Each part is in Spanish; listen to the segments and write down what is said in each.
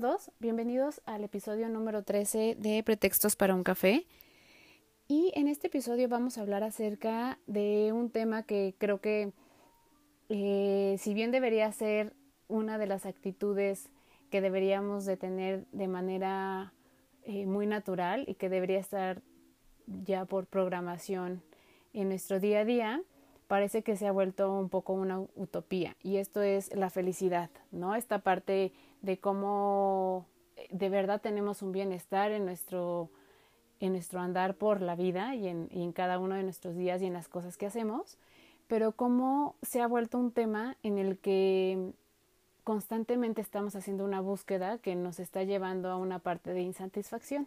Todos, bienvenidos al episodio número 13 de Pretextos para un café. Y en este episodio vamos a hablar acerca de un tema que creo que, eh, si bien debería ser una de las actitudes que deberíamos de tener de manera eh, muy natural y que debería estar ya por programación en nuestro día a día, parece que se ha vuelto un poco una utopía y esto es la felicidad, ¿no? Esta parte de cómo eh, de verdad tenemos un bienestar en nuestro en nuestro andar por la vida y en, en cada uno de nuestros días y en las cosas que hacemos, pero cómo se ha vuelto un tema en el que constantemente estamos haciendo una búsqueda que nos está llevando a una parte de insatisfacción.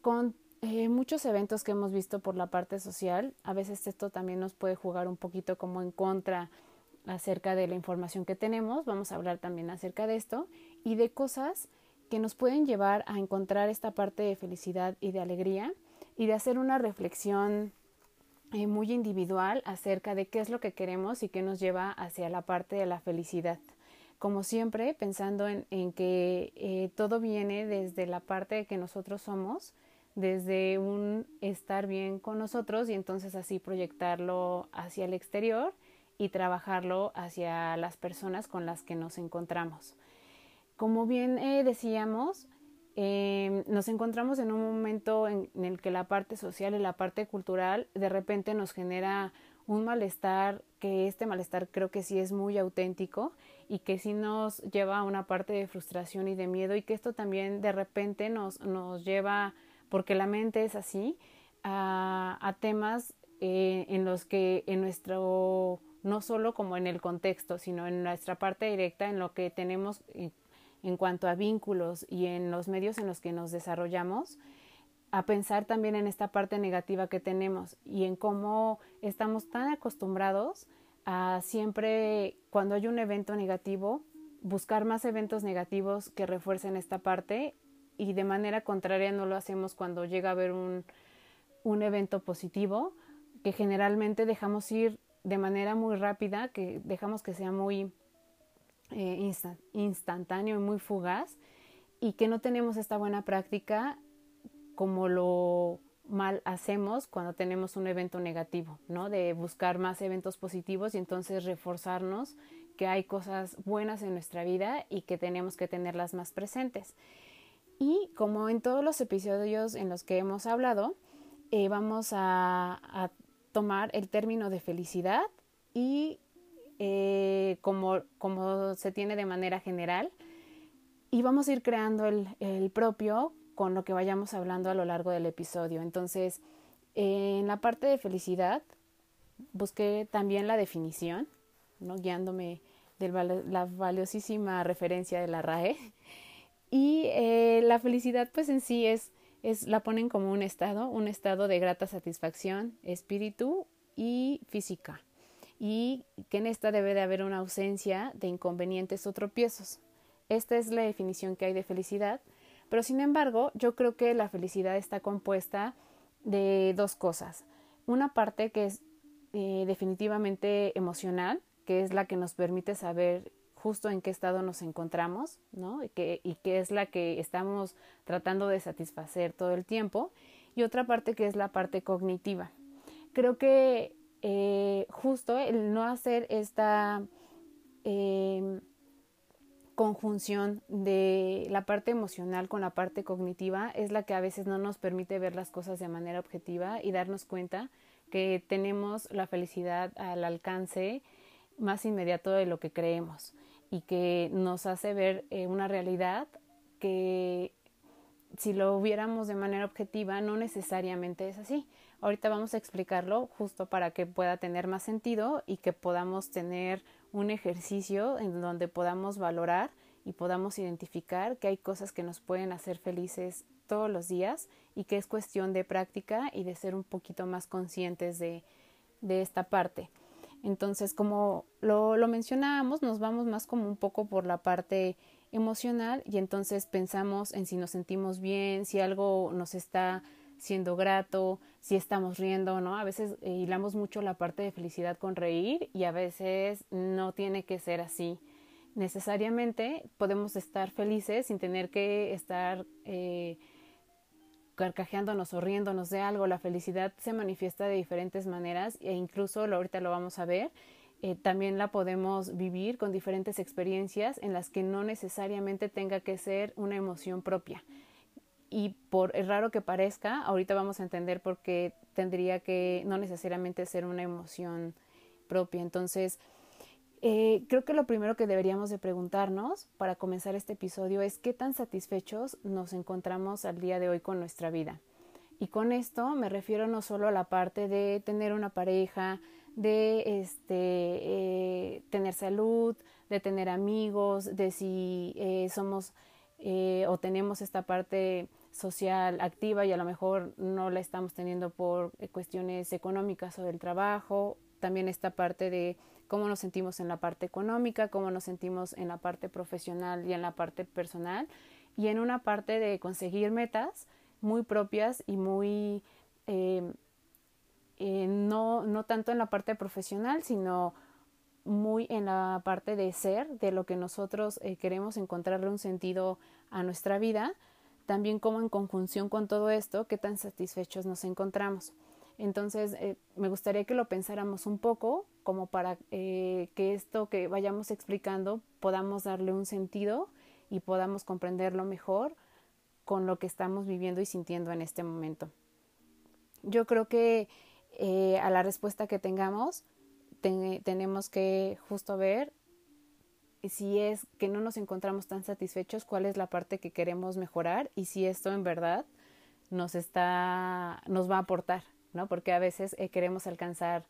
Con eh, muchos eventos que hemos visto por la parte social, a veces esto también nos puede jugar un poquito como en contra acerca de la información que tenemos, vamos a hablar también acerca de esto y de cosas que nos pueden llevar a encontrar esta parte de felicidad y de alegría y de hacer una reflexión eh, muy individual acerca de qué es lo que queremos y qué nos lleva hacia la parte de la felicidad. Como siempre, pensando en, que eh, todo viene desde la parte de que nosotros somos, desde un estar bien con nosotros y entonces así proyectarlo hacia el exterior y trabajarlo hacia las personas con las que nos encontramos. Como bien eh, decíamos, em, nos encontramos en un momento en, el que la parte social y la parte cultural de repente nos genera un malestar, que este malestar creo que sí es muy auténtico y que sí nos lleva a una parte de frustración y de miedo y que esto también de repente nos, nos lleva porque la mente es así, a, temas eh, en los que en nuestro, no solo como en el contexto, sino en nuestra parte directa, en lo que tenemos en, cuanto a vínculos y en los medios en los que nos desarrollamos, a pensar también en esta parte negativa que tenemos y en cómo estamos tan acostumbrados a siempre cuando hay un evento negativo buscar más eventos negativos que refuercen esta parte y de manera contraria no lo hacemos cuando llega a haber un, un evento positivo, que generalmente dejamos ir de manera muy rápida, que dejamos que sea muy eh, instantáneo y muy fugaz, y que no tenemos esta buena práctica como lo mal hacemos cuando tenemos un evento negativo, ¿no? De buscar más eventos positivos y entonces reforzarnos que hay cosas buenas en nuestra vida y que tenemos que tenerlas más presentes. Y como en todos los episodios en los que hemos hablado, eh, vamos a, tomar el término de felicidad y eh, como, como, se tiene de manera general y vamos a ir creando el, el, propio con lo que vayamos hablando a lo largo del episodio. Entonces, en la parte de felicidad, busqué también la definición, ¿no? guiándome de la valiosísima referencia de la RAE. Y eh, la felicidad pues en sí es, es, la ponen como un estado, un estado de grata satisfacción, espíritu y física. Y que en esta debe de haber una ausencia de inconvenientes o tropiezos. Esta es la definición que hay de felicidad. Pero sin embargo, yo creo que la felicidad está compuesta de dos cosas. Una parte que es eh, definitivamente emocional, que es la que nos permite saber justo en qué estado nos encontramos, ¿no? Y que, y que es la que estamos tratando de satisfacer todo el tiempo. Y otra parte que es la parte cognitiva. Creo que eh, justo el no hacer esta em, conjunción de la parte emocional con la parte cognitiva es la que a veces no nos permite ver las cosas de manera objetiva y darnos cuenta que tenemos la felicidad al alcance más inmediato de lo que creemos y que nos hace ver eh, una realidad que si lo viéramos de manera objetiva, no necesariamente es así. Ahorita vamos a explicarlo justo para que pueda tener más sentido y que podamos tener un ejercicio en donde podamos valorar y podamos identificar que hay cosas que nos pueden hacer felices todos los días y que es cuestión de práctica y de ser un poquito más conscientes de, de esta parte. Entonces, como lo, lo mencionábamos, nos vamos más como un poco por la parte emocional y entonces pensamos en si nos sentimos bien, si algo nos está siendo grato, si estamos riendo, ¿no? A veces eh, hilamos mucho la parte de felicidad con reír y a veces no tiene que ser así. Necesariamente podemos estar felices sin tener que estar eh, carcajeándonos o riéndonos de algo. La felicidad se manifiesta de diferentes maneras e incluso ahorita lo vamos a ver. Eh, también la podemos vivir con diferentes experiencias en las que no necesariamente tenga que ser una emoción propia y por raro que parezca, ahorita vamos a entender por qué tendría que no necesariamente ser una emoción propia. Entonces, eh, creo que lo primero que deberíamos de preguntarnos para comenzar este episodio es qué tan satisfechos nos encontramos al día de hoy con nuestra vida. Y con esto me refiero no solo a la parte de tener una pareja, de este, eh, tener salud, de tener amigos, de si eh, somos o tenemos esta parte social activa y a lo mejor no la estamos teniendo por eh, cuestiones económicas o del trabajo. También esta parte de cómo nos sentimos en la parte económica, cómo nos sentimos en la parte profesional y en la parte personal y en una parte de conseguir metas muy propias y muy em, eh, no, no tanto en la parte profesional, sino muy en la parte de ser, de lo que nosotros eh, queremos encontrarle un sentido a nuestra vida, también como en conjunción con todo esto, qué tan satisfechos nos encontramos. Entonces, eh, me gustaría que lo pensáramos un poco, como para eh, que esto que vayamos explicando podamos darle un sentido y podamos comprenderlo mejor con lo que estamos viviendo y sintiendo en este momento. Yo creo que eh, a la respuesta que tengamos, tenemos que justo ver si es que no nos encontramos tan satisfechos, cuál es la parte que queremos mejorar y si esto en verdad nos está, nos va a aportar, ¿no? Porque a veces eh, queremos alcanzar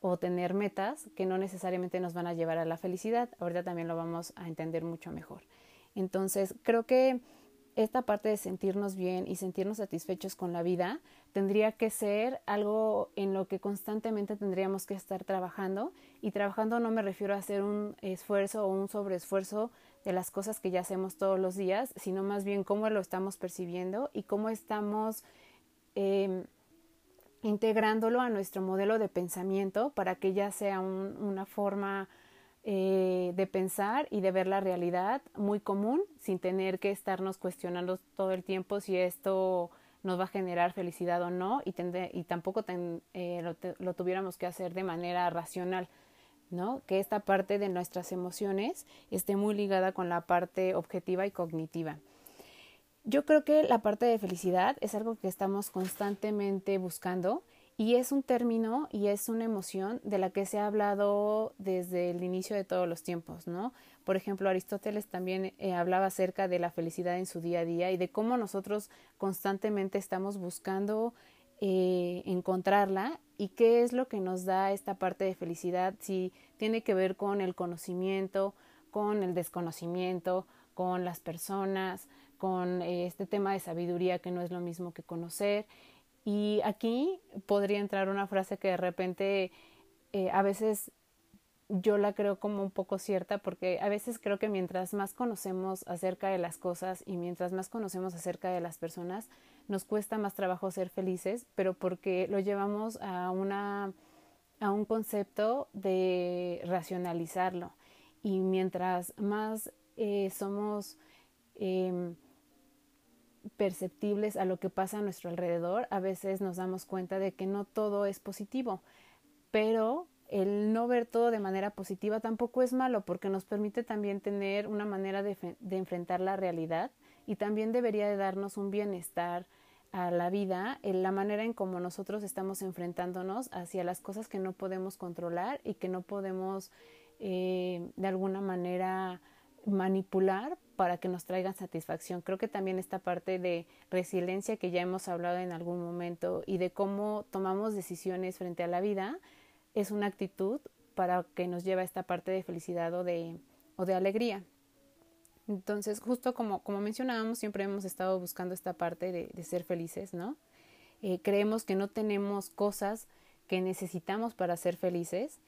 o tener metas que no necesariamente nos van a llevar a la felicidad. Ahorita también lo vamos a entender mucho mejor. Entonces, creo que esta parte de sentirnos bien y sentirnos satisfechos con la vida tendría que ser algo en lo que constantemente tendríamos que estar trabajando. Y trabajando no me refiero a hacer un esfuerzo o un sobreesfuerzo de las cosas que ya hacemos todos los días, sino más bien cómo lo estamos percibiendo y cómo estamos em, integrándolo a nuestro modelo de pensamiento para que ya sea una forma eh, de pensar y de ver la realidad muy común sin tener que estarnos cuestionando todo el tiempo si esto nos va a generar felicidad o no y, y tampoco eh, lo, tuviéramos que hacer de manera racional, ¿no? Que esta parte de nuestras emociones esté muy ligada con la parte objetiva y cognitiva. Yo creo que la parte de felicidad es algo que estamos constantemente buscando y es un término y es una emoción de la que se ha hablado desde el inicio de todos los tiempos, ¿no? Por ejemplo, Aristóteles también eh, hablaba acerca de la felicidad en su día a día y de cómo nosotros constantemente estamos buscando eh, encontrarla y qué es lo que nos da esta parte de felicidad, si tiene que ver con el conocimiento, con el desconocimiento, con las personas, con eh, este tema de sabiduría que no es lo mismo que conocer y aquí podría entrar una frase que de repente eh, a veces yo la creo como un poco cierta porque a veces creo que mientras más conocemos acerca de las cosas y mientras más conocemos acerca de las personas, nos cuesta más trabajo ser felices, pero porque lo llevamos a una a un concepto de racionalizarlo. Y mientras más eh, somos em, perceptibles a lo que pasa a nuestro alrededor, a veces nos damos cuenta de que no todo es positivo, pero el no ver todo de manera positiva tampoco es malo porque nos permite también tener una manera de, enfrentar la realidad y también debería de darnos un bienestar a la vida en la manera en cómo nosotros estamos enfrentándonos hacia las cosas que no podemos controlar y que no podemos eh, de alguna manera manipular para que nos traigan satisfacción. Creo que también esta parte de resiliencia que ya hemos hablado en algún momento y de cómo tomamos decisiones frente a la vida es una actitud para que nos lleve a esta parte de felicidad o de, o de alegría. Entonces, justo como, como mencionábamos, siempre hemos estado buscando esta parte de, de ser felices, ¿no? Eh, creemos que no tenemos cosas que necesitamos para ser felices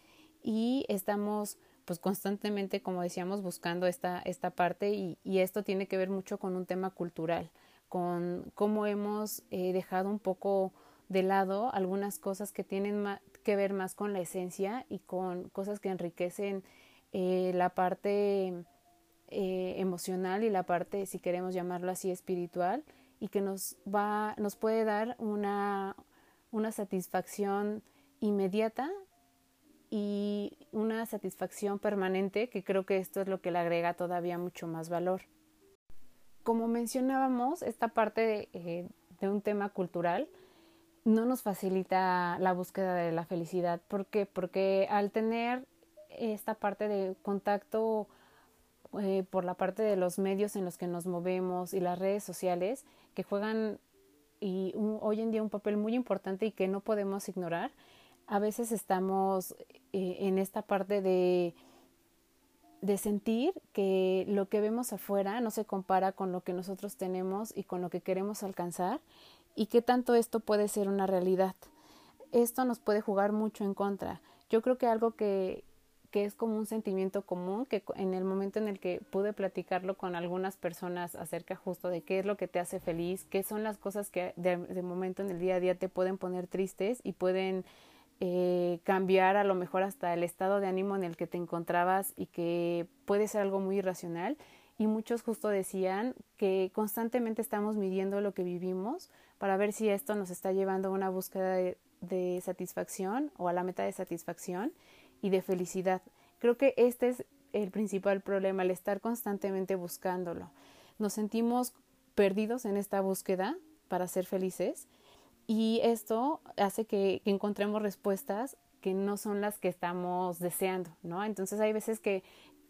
y estamos pues constantemente, como decíamos, buscando esta, esta parte y, y esto tiene que ver mucho con un tema cultural, con cómo hemos eh, dejado un poco de lado algunas cosas que tienen que ver más con la esencia y con cosas que enriquecen eh, la parte eh, emocional y la parte, si queremos llamarlo así, espiritual y que nos va, nos puede dar una, una satisfacción inmediata y una satisfacción permanente que creo que esto es lo que le agrega todavía mucho más valor. Como mencionábamos, esta parte de, eh, de un tema cultural no nos facilita la búsqueda de la felicidad. ¿Por qué? Porque al tener esta parte de contacto eh, por la parte de los medios en los que nos movemos y las redes sociales que juegan y hoy en día un papel muy importante y que no podemos ignorar, a veces estamos eh, en esta parte de, de sentir que lo que vemos afuera no se compara con lo que nosotros tenemos y con lo que queremos alcanzar y qué tanto esto puede ser una realidad. Esto nos puede jugar mucho en contra. Yo creo que algo que, que es como un sentimiento común, que en el momento en el que pude platicarlo con algunas personas acerca justo de qué es lo que te hace feliz, qué son las cosas que de, de momento en el día a día te pueden poner tristes y pueden eh, cambiar a lo mejor hasta el estado de ánimo en el que te encontrabas y que puede ser algo muy irracional. Y muchos justo decían que constantemente estamos midiendo lo que vivimos para ver si esto nos está llevando a una búsqueda de, de satisfacción o a la meta de satisfacción y de felicidad. Creo que este es el principal problema, el estar constantemente buscándolo. Nos sentimos perdidos en esta búsqueda para ser felices y esto hace que, encontremos respuestas que no son las que estamos deseando, ¿no? Entonces hay veces que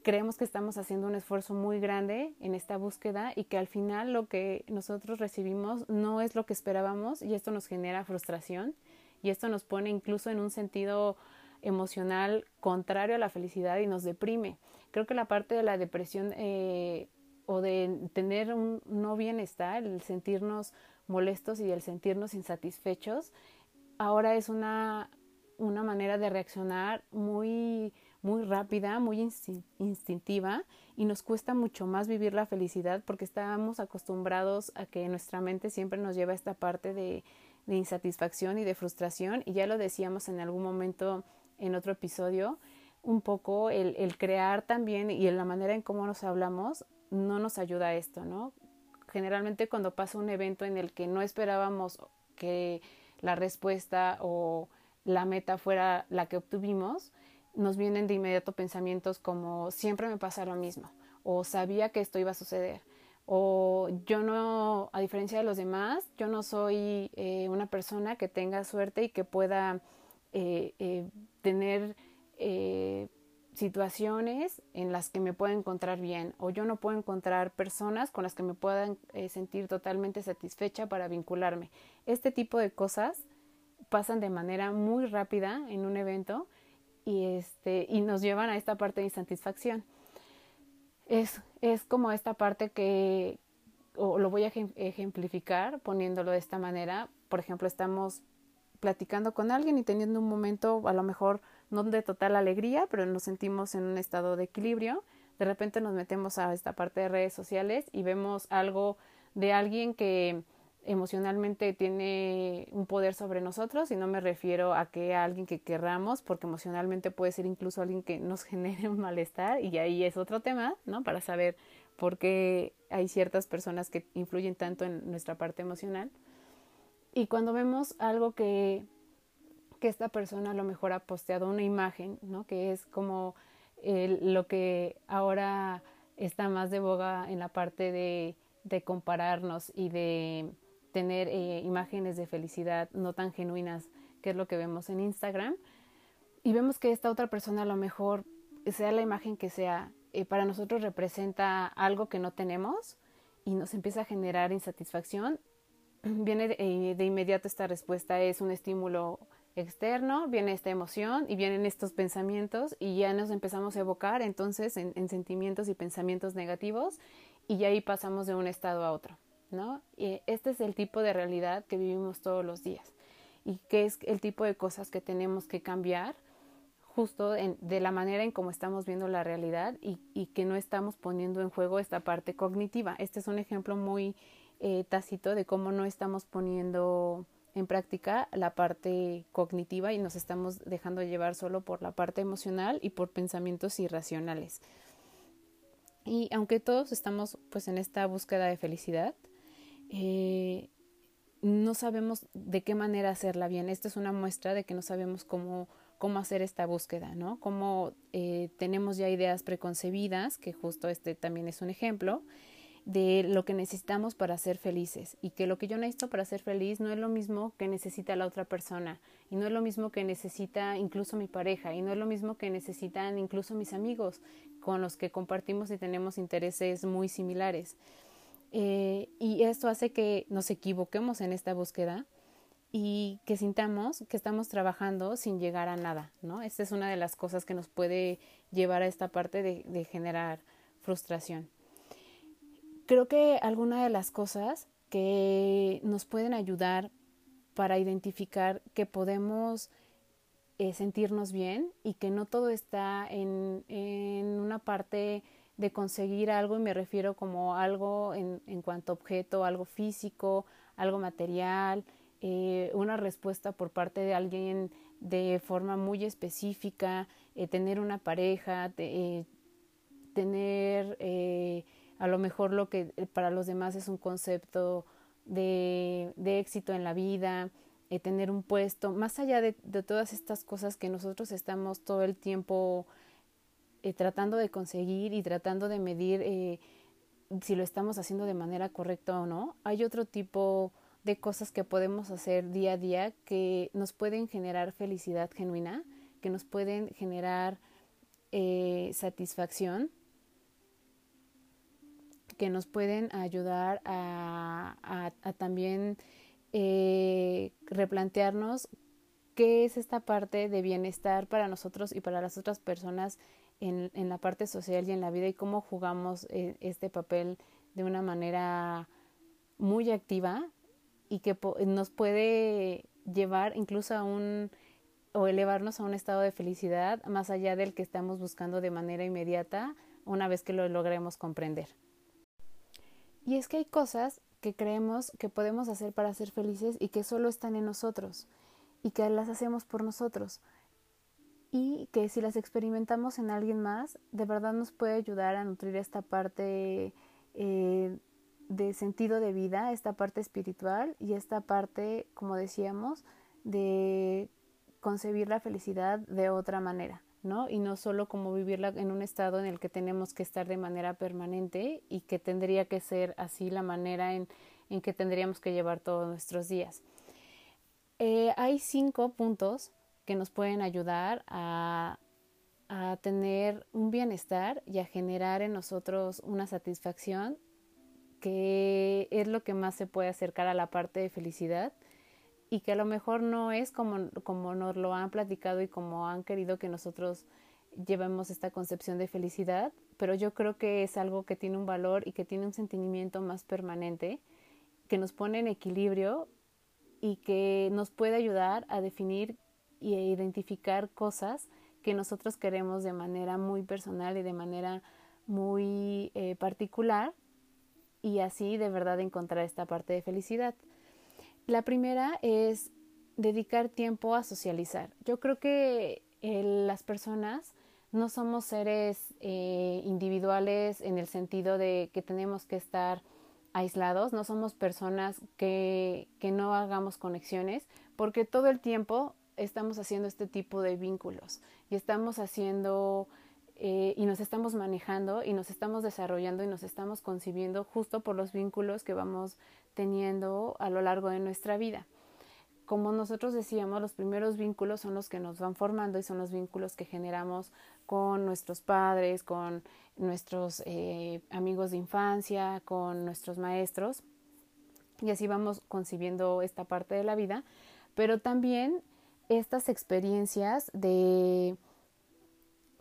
creemos que estamos haciendo un esfuerzo muy grande en esta búsqueda y que al final lo que nosotros recibimos no es lo que esperábamos y esto nos genera frustración y esto nos pone incluso en un sentido emocional contrario a la felicidad y nos deprime. Creo que la parte de la depresión eh, o de tener un no bienestar, el sentirnos molestos y el sentirnos insatisfechos, ahora es una, una manera de reaccionar muy, muy rápida, muy instintiva y nos cuesta mucho más vivir la felicidad porque estamos acostumbrados a que nuestra mente siempre nos lleva a esta parte de, insatisfacción y de frustración y ya lo decíamos en algún momento en otro episodio, un poco el, el crear también y en la manera en cómo nos hablamos no nos ayuda a esto, ¿no? Generalmente cuando pasa un evento en el que no esperábamos que la respuesta o la meta fuera la que obtuvimos, nos vienen de inmediato pensamientos como siempre me pasa lo mismo o sabía que esto iba a suceder o yo no, a diferencia de los demás, yo no soy eh, una persona que tenga suerte y que pueda eh, eh, tener situaciones en las que me pueda encontrar bien o yo no puedo encontrar personas con las que me puedan eh, sentir totalmente satisfecha para vincularme. Este tipo de cosas pasan de manera muy rápida en un evento y, este, y nos llevan a esta parte de insatisfacción. Es, es como esta parte que, o lo voy a ejemplificar poniéndolo de esta manera. Por ejemplo, estamos platicando con alguien y teniendo un momento a lo mejor no de total alegría, pero nos sentimos en un estado de equilibrio. De repente nos metemos a esta parte de redes sociales y vemos algo de alguien que emocionalmente tiene un poder sobre nosotros y no me refiero a que a alguien que querramos porque emocionalmente puede ser incluso alguien que nos genere un malestar y ahí es otro tema, ¿no? Para saber por qué hay ciertas personas que influyen tanto en nuestra parte emocional. Y cuando vemos algo que que esta persona a lo mejor ha posteado una imagen, ¿no? Que es como lo que ahora está más de boga en la parte de, de compararnos y de tener eh, imágenes de felicidad no tan genuinas, que es lo que vemos en Instagram. Y vemos que esta otra persona a lo mejor sea la imagen que sea, eh, para nosotros representa algo que no tenemos y nos empieza a generar insatisfacción, viene de, eh, de inmediato esta respuesta, es un estímulo externo, viene esta emoción y vienen estos pensamientos y ya nos empezamos a evocar entonces en, en sentimientos y pensamientos negativos y ya ahí pasamos de un estado a otro, ¿no? Y este es el tipo de realidad que vivimos todos los días y que es el tipo de cosas que tenemos que cambiar justo en, de la manera en cómo estamos viendo la realidad y, y, que no estamos poniendo en juego esta parte cognitiva. Este es un ejemplo muy eh, tácito de cómo no estamos poniendo en práctica la parte cognitiva y nos estamos dejando llevar solo por la parte emocional y por pensamientos irracionales. Y aunque todos estamos pues en esta búsqueda de felicidad, eh, no sabemos de qué manera hacerla bien. Esta es una muestra de que no sabemos cómo, cómo hacer esta búsqueda, ¿no? Cómo eh, tenemos ya ideas preconcebidas, que justo este también es un ejemplo, de lo que necesitamos para ser felices y que lo que yo necesito para ser feliz no es lo mismo que necesita la otra persona y no es lo mismo que necesita incluso mi pareja y no es lo mismo que necesitan incluso mis amigos con los que compartimos y tenemos intereses muy similares. Eh, y esto hace que nos equivoquemos en esta búsqueda y que sintamos que estamos trabajando sin llegar a nada, ¿no? Esta es una de las cosas que nos puede llevar a esta parte de, de generar frustración creo que alguna de las cosas que nos pueden ayudar para identificar que podemos eh, sentirnos bien y que no todo está en, en, una parte de conseguir algo y me refiero como algo en, en cuanto a objeto, algo físico, algo material, eh, una respuesta por parte de alguien de forma muy específica, eh, tener una pareja, de, tener a lo mejor lo que eh, para los demás es un concepto de, de éxito en la vida, eh, tener un puesto, más allá de, todas estas cosas que nosotros estamos todo el tiempo eh, tratando de conseguir y tratando de medir si lo estamos haciendo de manera correcta o no, hay otro tipo de cosas que podemos hacer día a día que nos pueden generar felicidad genuina, que nos pueden generar satisfacción que nos pueden ayudar a, también eh, replantearnos qué es esta parte de bienestar para nosotros y para las otras personas en, en la parte social y en la vida y cómo jugamos eh, este papel de una manera muy activa y que nos puede llevar incluso a un o elevarnos a un estado de felicidad más allá del que estamos buscando de manera inmediata una vez que lo logremos comprender. Y es que hay cosas que creemos que podemos hacer para ser felices y que solo están en nosotros y que las hacemos por nosotros y que si las experimentamos en alguien más, de verdad nos puede ayudar a nutrir esta parte eh, de sentido de vida, esta parte espiritual y esta parte, como decíamos, de concebir la felicidad de otra manera. Y no solo como vivirla en un estado en el que tenemos que estar de manera permanente y que tendría que ser así la manera en, en que tendríamos que llevar todos nuestros días. Eh, hay cinco puntos que nos pueden ayudar a, a tener un bienestar y a generar en nosotros una satisfacción que es lo que más se puede acercar a la parte de felicidad y que a lo mejor no es como, como nos lo han platicado y como han querido que nosotros llevemos esta concepción de felicidad, pero yo creo que es algo que tiene un valor y que tiene un sentimiento más permanente, que nos pone en equilibrio y que nos puede ayudar a definir y a identificar cosas que nosotros queremos de manera muy personal y de manera muy eh, particular y así de verdad encontrar esta parte de felicidad. La primera es dedicar tiempo a socializar. Yo creo que eh, las personas no somos seres eh, individuales en el sentido de que tenemos que estar aislados, no somos personas que, que no hagamos conexiones, porque todo el tiempo estamos haciendo este tipo de vínculos y estamos haciendo eh, y nos estamos manejando y nos estamos desarrollando y nos estamos concibiendo justo por los vínculos que vamos teniendo a lo largo de nuestra vida. como nosotros decíamos, los primeros vínculos son los que nos van formando y son los vínculos que generamos con nuestros padres, con nuestros eh, amigos de infancia, con nuestros maestros. Y así vamos concibiendo esta parte de la vida. Pero también estas experiencias de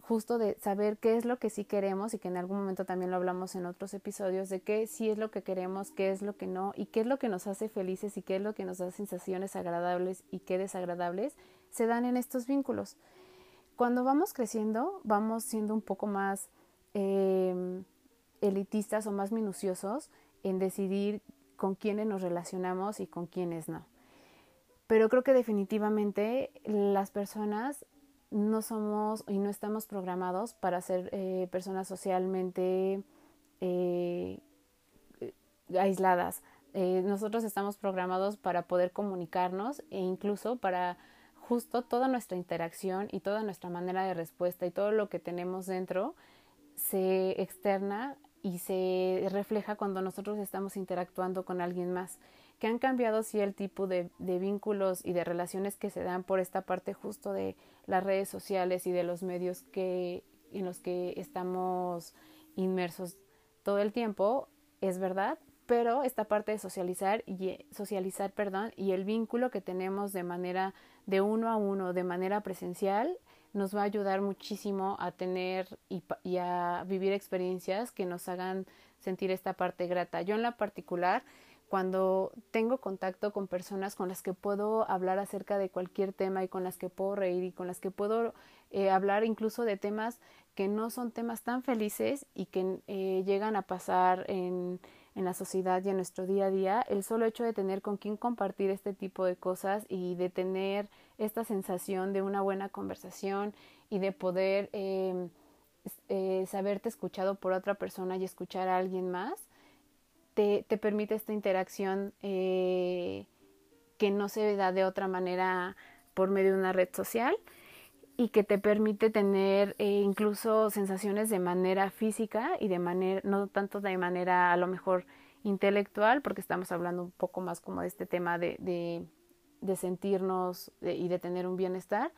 justo de saber qué es lo que sí queremos y que en algún momento también lo hablamos en otros episodios de qué sí es lo que queremos, qué es lo que no y qué es lo que nos hace felices y qué es lo que nos da sensaciones agradables y qué desagradables se dan en estos vínculos. Cuando vamos creciendo vamos siendo un poco más em, elitistas o más minuciosos en decidir con quiénes nos relacionamos y con quiénes no. Pero creo que definitivamente las personas no somos y no estamos programados para ser eh, personas socialmente eh, aisladas. Eh, nosotros estamos programados para poder comunicarnos e incluso para justo toda nuestra interacción y toda nuestra manera de respuesta y todo lo que tenemos dentro se externa y se refleja cuando nosotros estamos interactuando con alguien más que han cambiado sí el tipo de, vínculos y de relaciones que se dan por esta parte justo de las redes sociales y de los medios que, en los que estamos inmersos todo el tiempo, es verdad, pero esta parte de socializar y socializar, perdón, y el vínculo que tenemos de manera de uno a uno, de manera presencial, nos va a ayudar muchísimo a tener y, y a vivir experiencias que nos hagan sentir esta parte grata. Yo en la particular cuando tengo contacto con personas con las que puedo hablar acerca de cualquier tema y con las que puedo reír y con las que puedo eh, hablar incluso de temas que no son temas tan felices y que eh, llegan a pasar en, en la sociedad y en nuestro día a día, el solo hecho de tener con quien compartir este tipo de cosas y de tener esta sensación de una buena conversación y de poder eh, eh saberte escuchado por otra persona y escuchar a alguien más, te, permite esta interacción eh, que no se da de otra manera por medio de una red social y que te permite tener eh, incluso sensaciones de manera física y de manera, no tanto de manera a lo mejor intelectual, porque estamos hablando un poco más como de este tema de, de, sentirnos y de tener un bienestar,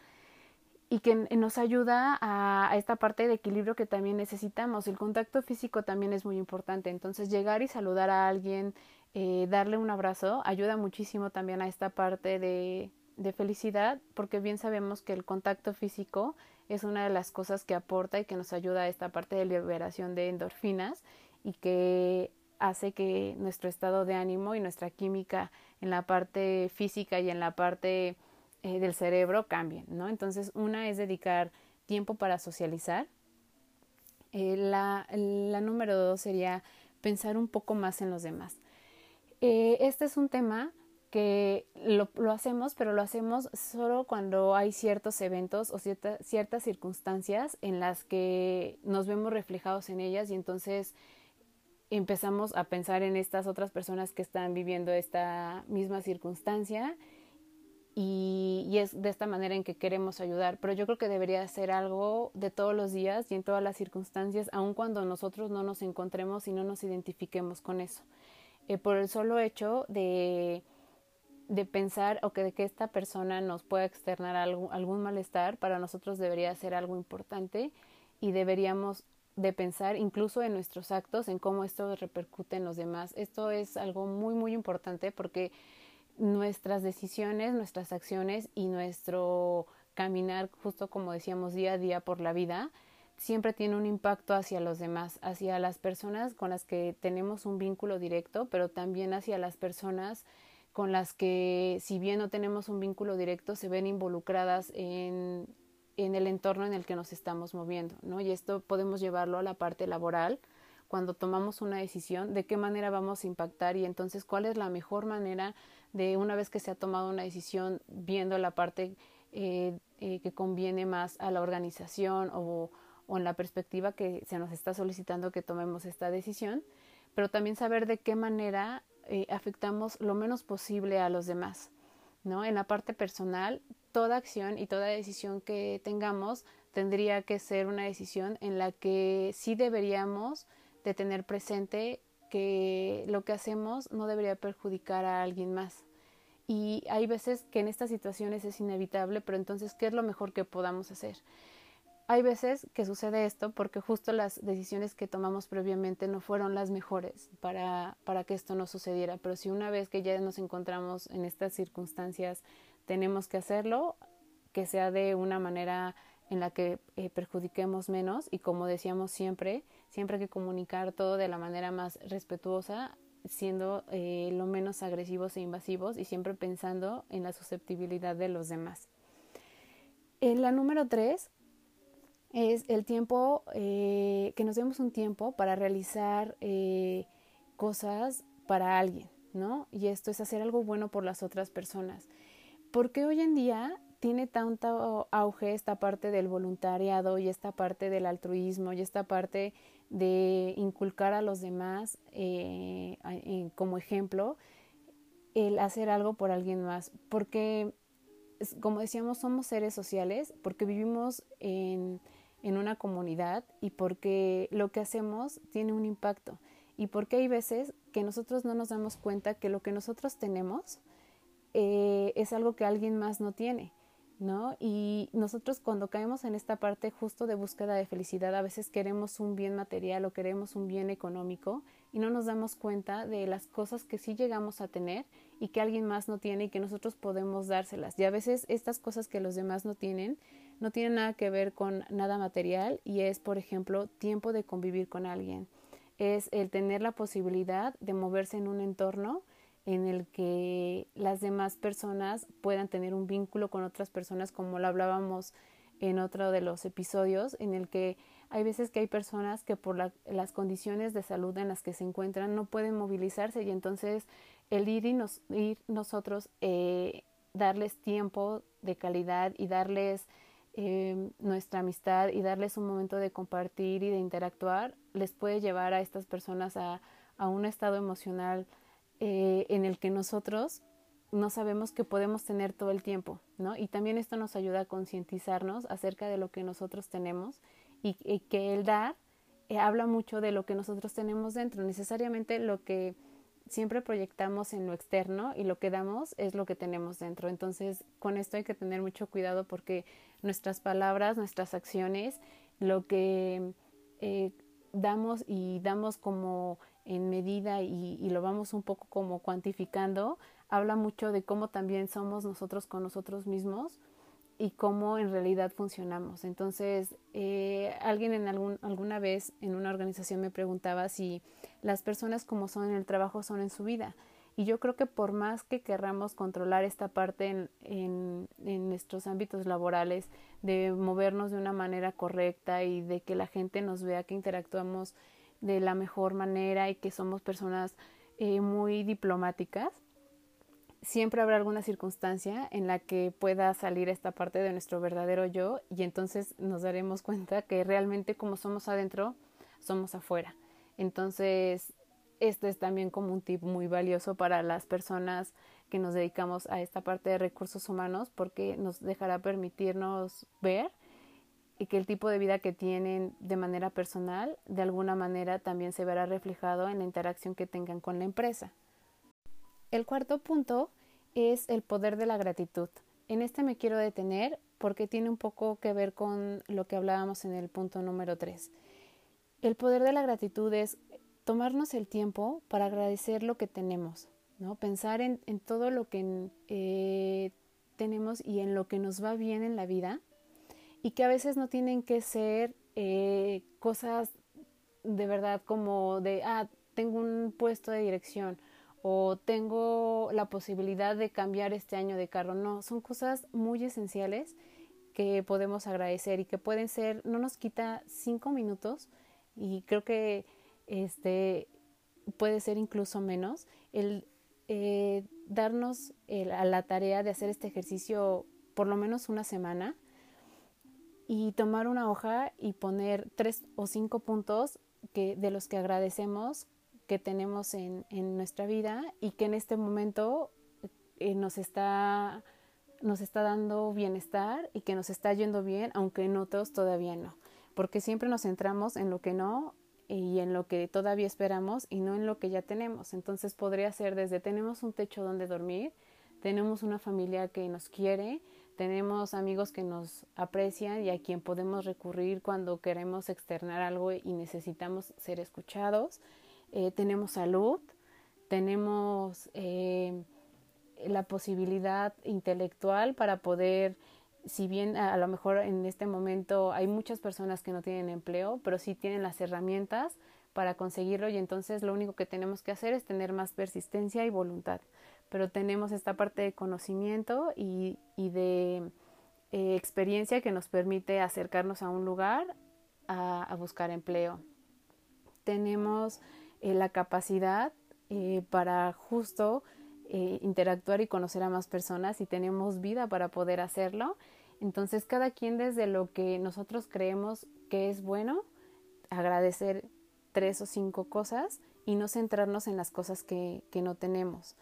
y que nos ayuda a, esta parte de equilibrio que también necesitamos. El contacto físico también es muy importante, entonces llegar y saludar a alguien, eh, darle un abrazo, ayuda muchísimo también a esta parte de, de felicidad, porque bien sabemos que el contacto físico es una de las cosas que aporta y que nos ayuda a esta parte de liberación de endorfinas y que hace que nuestro estado de ánimo y nuestra química en la parte física y en la parte eh, del cerebro cambien, ¿no? Entonces, una es dedicar tiempo para socializar. Eh, la, la, número dos sería pensar un poco más en los demás. Eh, este es un tema que lo, lo, hacemos, pero lo hacemos solo cuando hay ciertos eventos o ciertas circunstancias en las que nos vemos reflejados en ellas y entonces empezamos a pensar en estas otras personas que están viviendo esta misma circunstancia y, es de esta manera en que queremos ayudar. Pero yo creo que debería ser algo de todos los días y en todas las circunstancias, aun cuando nosotros no nos encontremos y no nos identifiquemos con eso. Eh, por el solo hecho de, de pensar o que de que esta persona nos pueda externar algún, algún malestar, para nosotros debería ser algo importante y deberíamos de pensar incluso en nuestros actos, en cómo esto repercute en los demás. Esto es algo muy, muy importante porque nuestras decisiones, nuestras acciones y nuestro caminar, justo como decíamos, día a día por la vida, siempre tiene un impacto hacia los demás, hacia las personas con las que tenemos un vínculo directo, pero también hacia las personas con las que, si bien no tenemos un vínculo directo, se ven involucradas en, el entorno en el que nos estamos moviendo, ¿no? Y esto podemos llevarlo a la parte laboral, cuando tomamos una decisión, de qué manera vamos a impactar y entonces cuál es la mejor manera de una vez que se ha tomado una decisión, viendo la parte eh, eh, que conviene más a la organización o, o, en la perspectiva que se nos está solicitando que tomemos esta decisión, pero también saber de qué manera eh, afectamos lo menos posible a los demás. ¿no? En la parte personal, toda acción y toda decisión que tengamos tendría que ser una decisión en la que sí deberíamos de tener presente que lo que hacemos no debería perjudicar a alguien más Y hay veces que en estas situaciones es inevitable, pero entonces, ¿qué es lo mejor que podamos hacer? Hay veces que sucede esto porque justo las decisiones que tomamos previamente no fueron las mejores para, para que esto no sucediera, pero si una vez que ya nos encontramos en estas circunstancias tenemos que hacerlo, que sea de una manera en la que eh, perjudiquemos menos y como decíamos siempre, siempre hay que comunicar todo de la manera más respetuosa, siendo eh, lo menos agresivos e invasivos y siempre pensando en la susceptibilidad de los demás. En la número tres es el tiempo, eh, que nos demos un tiempo para realizar cosas para alguien, ¿no? Y esto es hacer algo bueno por las otras personas. Porque hoy en día tiene tanto auge esta parte del voluntariado y esta parte del altruismo y esta parte de inculcar a los demás eh, como ejemplo el hacer algo por alguien más. Porque como decíamos somos seres sociales porque vivimos en, en una comunidad y porque lo que hacemos tiene un impacto. Y porque hay veces que nosotros no nos damos cuenta que lo que nosotros tenemos eh, es algo que alguien más no tiene ¿no? Y nosotros cuando caemos en esta parte justo de búsqueda de felicidad, a veces queremos un bien material o queremos un bien económico y no nos damos cuenta de las cosas que sí llegamos a tener y que alguien más no tiene y que nosotros podemos dárselas. Y a veces estas cosas que los demás no tienen no tienen nada que ver con nada material y es, por ejemplo, tiempo de convivir con alguien. Es el tener la posibilidad de moverse en un entorno en el que las demás personas puedan tener un vínculo con otras personas, como lo hablábamos en otro de los episodios, en el que hay veces que hay personas que por las condiciones de salud en las que se encuentran no pueden movilizarse y entonces el ir y nos, ir nosotros eh, darles tiempo de calidad y darles eh, nuestra amistad y darles un momento de compartir y de interactuar les puede llevar a estas personas a, a un estado emocional eh, en el que nosotros no sabemos que podemos tener todo el tiempo, ¿no? Y también esto nos ayuda a concientizarnos acerca de lo que nosotros tenemos y, que el dar eh, habla mucho de lo que nosotros tenemos dentro, necesariamente lo que siempre proyectamos en lo externo y lo que damos es lo que tenemos dentro. Entonces, con esto hay que tener mucho cuidado porque nuestras palabras, nuestras acciones, lo que eh, damos y damos como en medida y, lo vamos un poco como cuantificando, habla mucho de cómo también somos nosotros con nosotros mismos y cómo en realidad funcionamos. Entonces, eh, alguien en algún, alguna vez en una organización me preguntaba si las personas como son en el trabajo son en su vida. Y yo creo que por más que querramos controlar esta parte en, en, en, nuestros ámbitos laborales, de movernos de una manera correcta y de que la gente nos vea que interactuamos de la mejor manera y que somos personas eh, muy diplomáticas, siempre habrá alguna circunstancia en la que pueda salir esta parte de nuestro verdadero yo y entonces nos daremos cuenta que realmente como somos adentro, somos afuera. Entonces, este es también como un tip muy valioso para las personas que nos dedicamos a esta parte de recursos humanos porque nos dejará permitirnos ver y que el tipo de vida que tienen de manera personal de alguna manera también se verá reflejado en la interacción que tengan con la empresa. El cuarto punto es el poder de la gratitud. En este me quiero detener porque tiene un poco que ver con lo que hablábamos en el punto número 3. El poder de la gratitud es tomarnos el tiempo para agradecer lo que tenemos, ¿no? Pensar en, todo lo que eh, tenemos y en lo que nos va bien en la vida y que a veces no tienen que ser eh, cosas de verdad como de, ah, tengo un puesto de dirección o tengo la posibilidad de cambiar este año de carro. No, son cosas muy esenciales que podemos agradecer y que pueden ser, no nos quita cinco minutos y creo que este puede ser incluso menos el eh, darnos a la tarea de hacer este ejercicio por lo menos una semana y tomar una hoja y poner tres o cinco puntos que, de los que agradecemos que tenemos en, en nuestra vida y que en este momento eh, nos, está, nos está dando bienestar y que nos está yendo bien, aunque en otros todavía no. Porque siempre nos centramos en lo que no y en lo que todavía esperamos y no en lo que ya tenemos. Entonces podría ser desde tenemos un techo donde dormir, tenemos una familia que nos quiere, tenemos amigos que nos aprecian y a quien podemos recurrir cuando queremos externar algo y necesitamos ser escuchados, eh, tenemos salud, tenemos eh, la posibilidad intelectual para poder si bien a, lo mejor en este momento hay muchas personas que no tienen empleo, pero sí tienen las herramientas para conseguirlo y entonces lo único que tenemos que hacer es tener más persistencia y voluntad. Pero tenemos esta parte de conocimiento y, de eh, experiencia que nos permite acercarnos a un lugar a, buscar empleo. Tenemos eh, la capacidad eh, para justo interactuar y conocer a más personas y tenemos vida para poder hacerlo. Entonces cada quien desde lo que nosotros creemos que es bueno, agradecer tres o cinco cosas y no centrarnos en las cosas que, que no tenemos.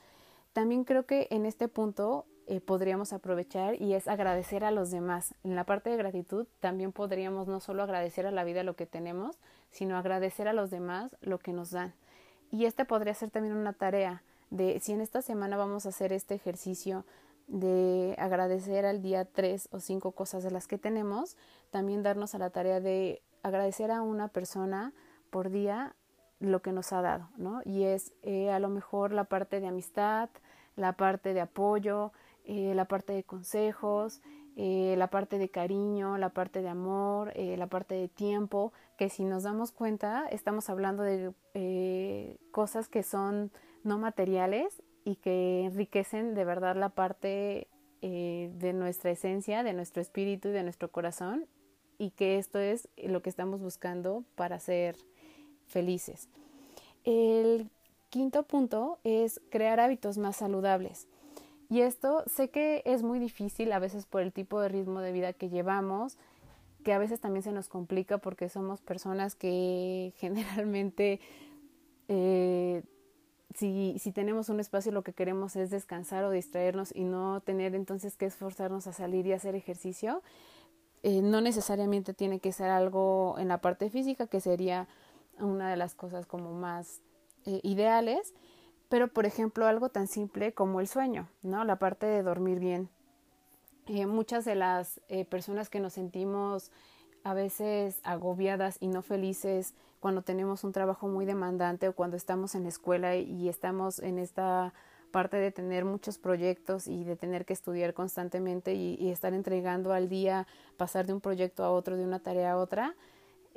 También creo que en este punto eh, podríamos aprovechar y es agradecer a los demás. En la parte de gratitud también podríamos no solo agradecer a la vida lo que tenemos, sino agradecer a los demás lo que nos dan. Y este podría ser también una tarea de si en esta semana vamos a hacer este ejercicio de agradecer al día tres o cinco cosas de las que tenemos, también darnos a la tarea de agradecer a una persona por día lo que nos ha dado, ¿no? Y es eh, a lo mejor la parte de amistad, la parte de apoyo, eh, la parte de consejos, eh, la parte de cariño, la parte de amor, la parte de tiempo, que si nos damos cuenta estamos hablando de cosas que son no materiales y que enriquecen de verdad la parte eh, de nuestra esencia, de nuestro espíritu y de nuestro corazón y que esto es lo que estamos buscando para ser felices. El quinto punto es crear hábitos más saludables. Y esto sé que es muy difícil a veces por el tipo de ritmo de vida que llevamos, que a veces también se nos complica porque somos personas que generalmente eh, si, si tenemos un espacio lo que queremos es descansar o distraernos y no tener entonces que esforzarnos a salir y hacer ejercicio, eh, no necesariamente tiene que ser algo en la parte física, que sería una de las cosas como más eh, ideales, pero por ejemplo algo tan simple como el sueño, ¿no? La parte de dormir bien. Eh, muchas de las personas que nos sentimos a veces agobiadas y no felices cuando tenemos un trabajo muy demandante o cuando estamos en la escuela y estamos en esta parte de tener muchos proyectos y de tener que estudiar constantemente y, estar entregando al día, pasar de un proyecto a otro, de una tarea a otra,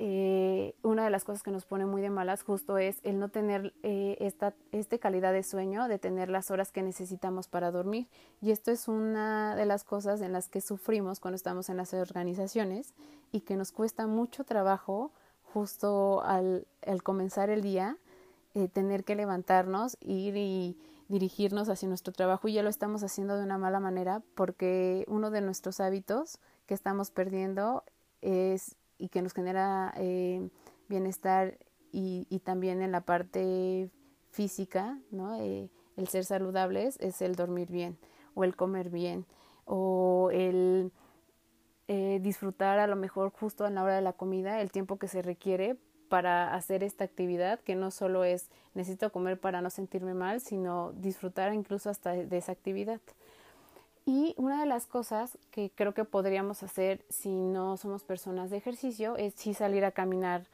eh, una de las cosas que nos pone muy de malas justo es el no tener eh, esta, esta calidad de sueño, de tener las horas que necesitamos para dormir. Y esto es una de las cosas en las que sufrimos cuando estamos en las organizaciones y que nos cuesta mucho trabajo justo al, comenzar el día, eh, tener que levantarnos, ir y dirigirnos hacia nuestro trabajo y ya lo estamos haciendo de una mala manera porque uno de nuestros hábitos que estamos perdiendo es y que nos genera eh, bienestar y, también en la parte física, ¿no? Eh, el ser saludables es el dormir bien o el comer bien o el eh, disfrutar a lo mejor justo en la hora de la comida el tiempo que se requiere para hacer esta actividad que no solo es necesito comer para no sentirme mal, sino disfrutar incluso hasta de esa actividad. Y una de las cosas que creo que podríamos hacer si no somos personas de ejercicio es sí salir a caminar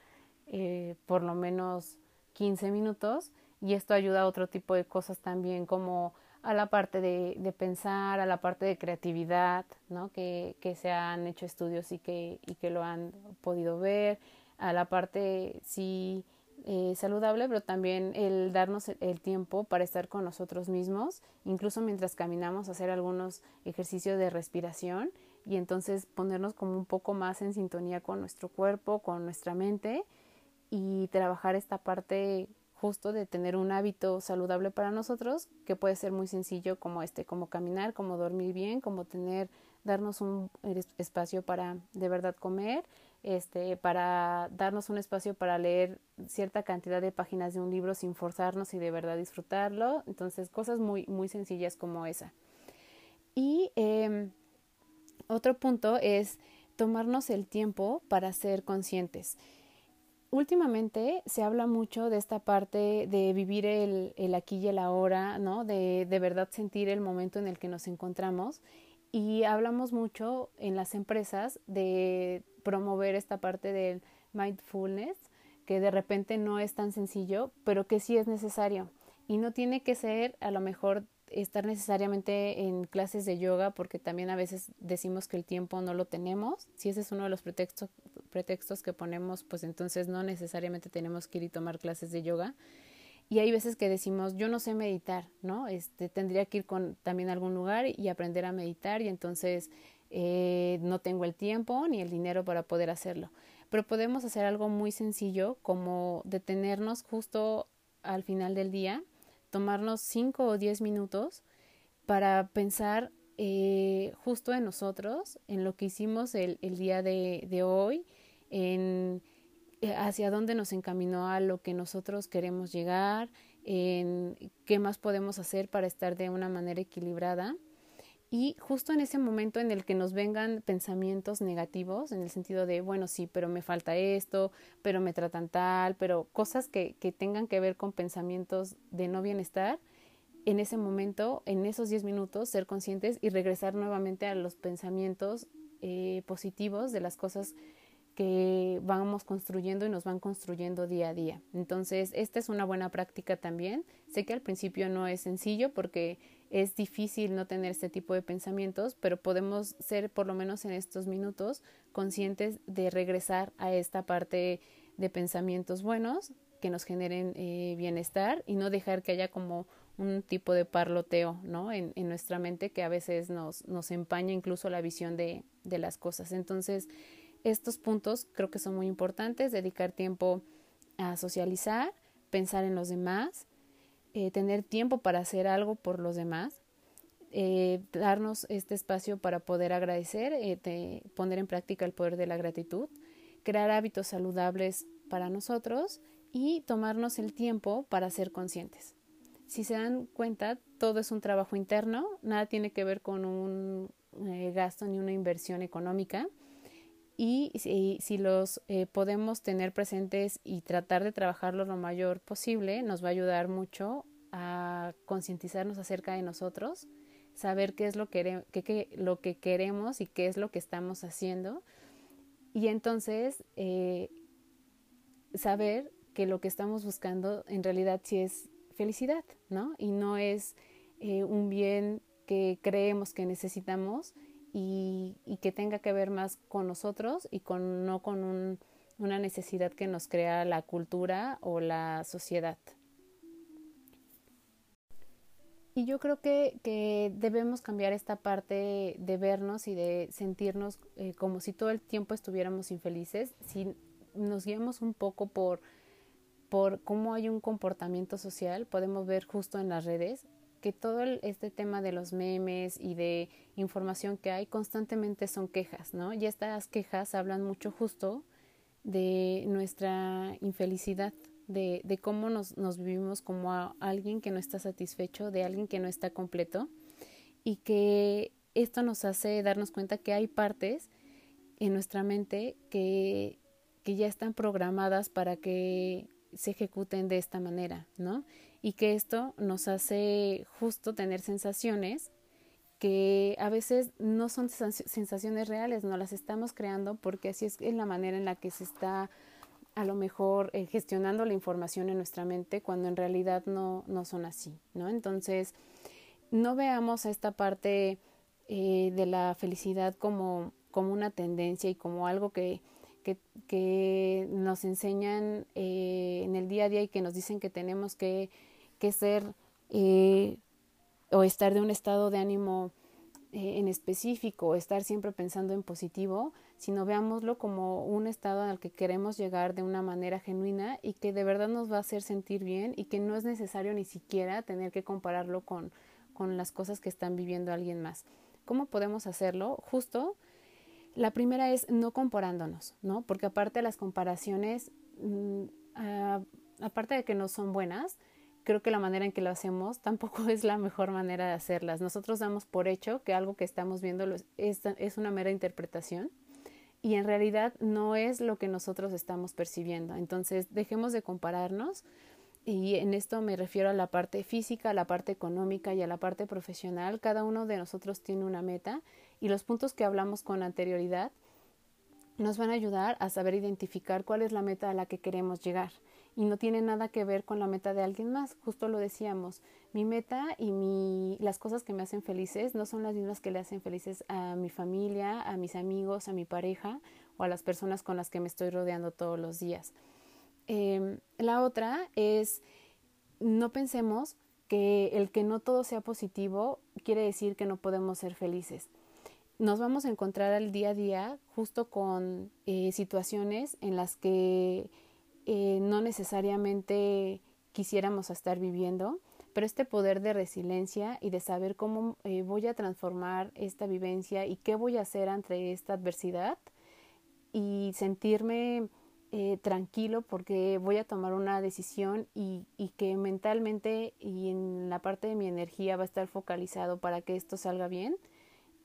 eh, por lo menos 15 minutos y esto ayuda a otro tipo de cosas también como a la parte de, de pensar, a la parte de creatividad, ¿no? que, que se han hecho estudios y que, y que lo han podido ver, a la parte sí eh, saludable, pero también el darnos el, tiempo para estar con nosotros mismos, incluso mientras caminamos, hacer algunos ejercicios de respiración y entonces ponernos como un poco más en sintonía con nuestro cuerpo, con nuestra mente y trabajar esta parte justo de tener un hábito saludable para nosotros, que puede ser muy sencillo como este, como caminar, como dormir bien, como tener, darnos un espacio para de verdad comer, este, para darnos un espacio para leer cierta cantidad de páginas de un libro sin forzarnos y de verdad disfrutarlo. Entonces, cosas muy, muy sencillas como esa. Y em, otro punto es tomarnos el tiempo para ser conscientes. últimamente se habla mucho de esta parte de vivir el, el aquí y el ahora, ¿no? De, de verdad sentir el momento en el que nos encontramos y hablamos mucho en las empresas de promover esta parte del mindfulness, que de repente no es tan sencillo, pero que sí es necesario. Y no tiene que ser a lo mejor estar necesariamente en clases de yoga, porque también a veces decimos que el tiempo no lo tenemos. Si ese es uno de los pretextos, pretextos que ponemos, pues entonces no necesariamente tenemos que ir y tomar clases de yoga. Y hay veces que decimos, yo no sé meditar, ¿no? Este, tendría que ir con también a algún lugar y aprender a meditar y entonces eh, no tengo el tiempo ni el dinero para poder hacerlo. Pero podemos hacer algo muy sencillo como detenernos justo al final del día, tomarnos 5 o 10 minutos para pensar eh, justo en nosotros, en lo que hicimos el, el día de, de hoy, en hacia dónde nos encaminó a lo que nosotros queremos llegar, en qué más podemos hacer para estar de una manera equilibrada. Y justo en ese momento en el que nos vengan pensamientos negativos, en el sentido de, bueno, sí, pero me falta esto, pero me tratan tal, pero cosas que, que tengan que ver con pensamientos de no bienestar, en ese momento, en esos 10 minutos, ser conscientes y regresar nuevamente a los pensamientos eh, positivos de las cosas que vamos construyendo y nos van construyendo día a día. Entonces, esta es una buena práctica también. Sé que al principio no es sencillo porque es difícil no tener este tipo de pensamientos, pero podemos ser por lo menos en estos minutos conscientes de regresar a esta parte de pensamientos buenos que nos generen eh, bienestar y no dejar que haya como un tipo de parloteo ¿no? en, nuestra mente que a veces nos, empaña incluso la visión de las cosas. Entonces, estos puntos creo que son muy importantes, dedicar tiempo a socializar, pensar en los demás, eh, tener tiempo para hacer algo por los demás, eh, darnos este espacio para poder agradecer, eh, poner en práctica el poder de la gratitud, crear hábitos saludables para nosotros y tomarnos el tiempo para ser conscientes. Si se dan cuenta, todo es un trabajo interno, nada tiene que ver con un gasto ni una inversión económica y si, los eh, podemos tener presentes y tratar de trabajarlo lo mayor posible, nos va a ayudar mucho a concientizarnos acerca de nosotros, saber qué es lo que, qué, lo que queremos y qué es lo que estamos haciendo y entonces eh, saber que lo que estamos buscando en realidad sí es felicidad, ¿no? Y no es eh, un bien que creemos que necesitamos, y, que tenga que ver más con nosotros y con no con un, una necesidad que nos crea la cultura o la sociedad. Y yo creo que, que debemos cambiar esta parte de vernos y de sentirnos eh, como si todo el tiempo estuviéramos infelices, si nos guiamos un poco por, por cómo hay un comportamiento social, podemos ver justo en las redes todo este tema de los memes y de información que hay constantemente son quejas, ¿no? Y estas quejas hablan mucho justo de nuestra infelicidad, de, cómo nos, nos, vivimos como alguien que no está satisfecho, de alguien que no está completo y que esto nos hace darnos cuenta que hay partes en nuestra mente que, que ya están programadas para que se ejecuten de esta manera, ¿no? Y que esto nos hace justo tener sensaciones que a veces no son sensaciones reales, no las estamos creando porque así es la manera en la que se está a lo mejor eh, gestionando la información en nuestra mente cuando en realidad no, no son así, ¿no? Entonces, no veamos esta parte eh, de la felicidad como, como una tendencia y como algo que, que, que nos enseñan eh, en el día a día y que nos dicen que tenemos que que ser eh, o estar de un estado de ánimo eh, en específico, o estar siempre pensando en positivo, sino veámoslo como un estado al que queremos llegar de una manera genuina y que de verdad nos va a hacer sentir bien y que no es necesario ni siquiera tener que compararlo con, con las cosas que están viviendo alguien más. ¿Cómo podemos hacerlo? Justo, la primera es no comparándonos, ¿no? Porque aparte las comparaciones, mm, aparte de que no son buenas, creo que la manera en que lo hacemos tampoco es la mejor manera de hacerlas. Nosotros damos por hecho que algo que estamos viendo es, es una mera interpretación y en realidad no es lo que nosotros estamos percibiendo. Entonces, dejemos de compararnos y en esto me refiero a la parte física, a la parte económica y a la parte profesional. Cada uno de nosotros tiene una meta y los puntos que hablamos con anterioridad nos van a ayudar a saber identificar cuál es la meta a la que queremos llegar. Y no tiene nada que ver con la meta de alguien más, justo lo decíamos. Mi meta y mi, las cosas que me hacen felices no son las mismas que le hacen felices a mi familia, a mis amigos, a mi pareja o a las personas con las que me estoy rodeando todos los días. Em, la otra es, no pensemos que el que no todo sea positivo quiere decir que no podemos ser felices nos vamos a encontrar al día a día justo con eh, situaciones en las que eh, no necesariamente quisiéramos estar viviendo, pero este poder de resiliencia y de saber cómo eh, voy a transformar esta vivencia y qué voy a hacer ante esta adversidad y sentirme tranquilo porque voy a tomar una decisión y que mentalmente y en la parte de mi energía va a estar focalizado para que esto salga bien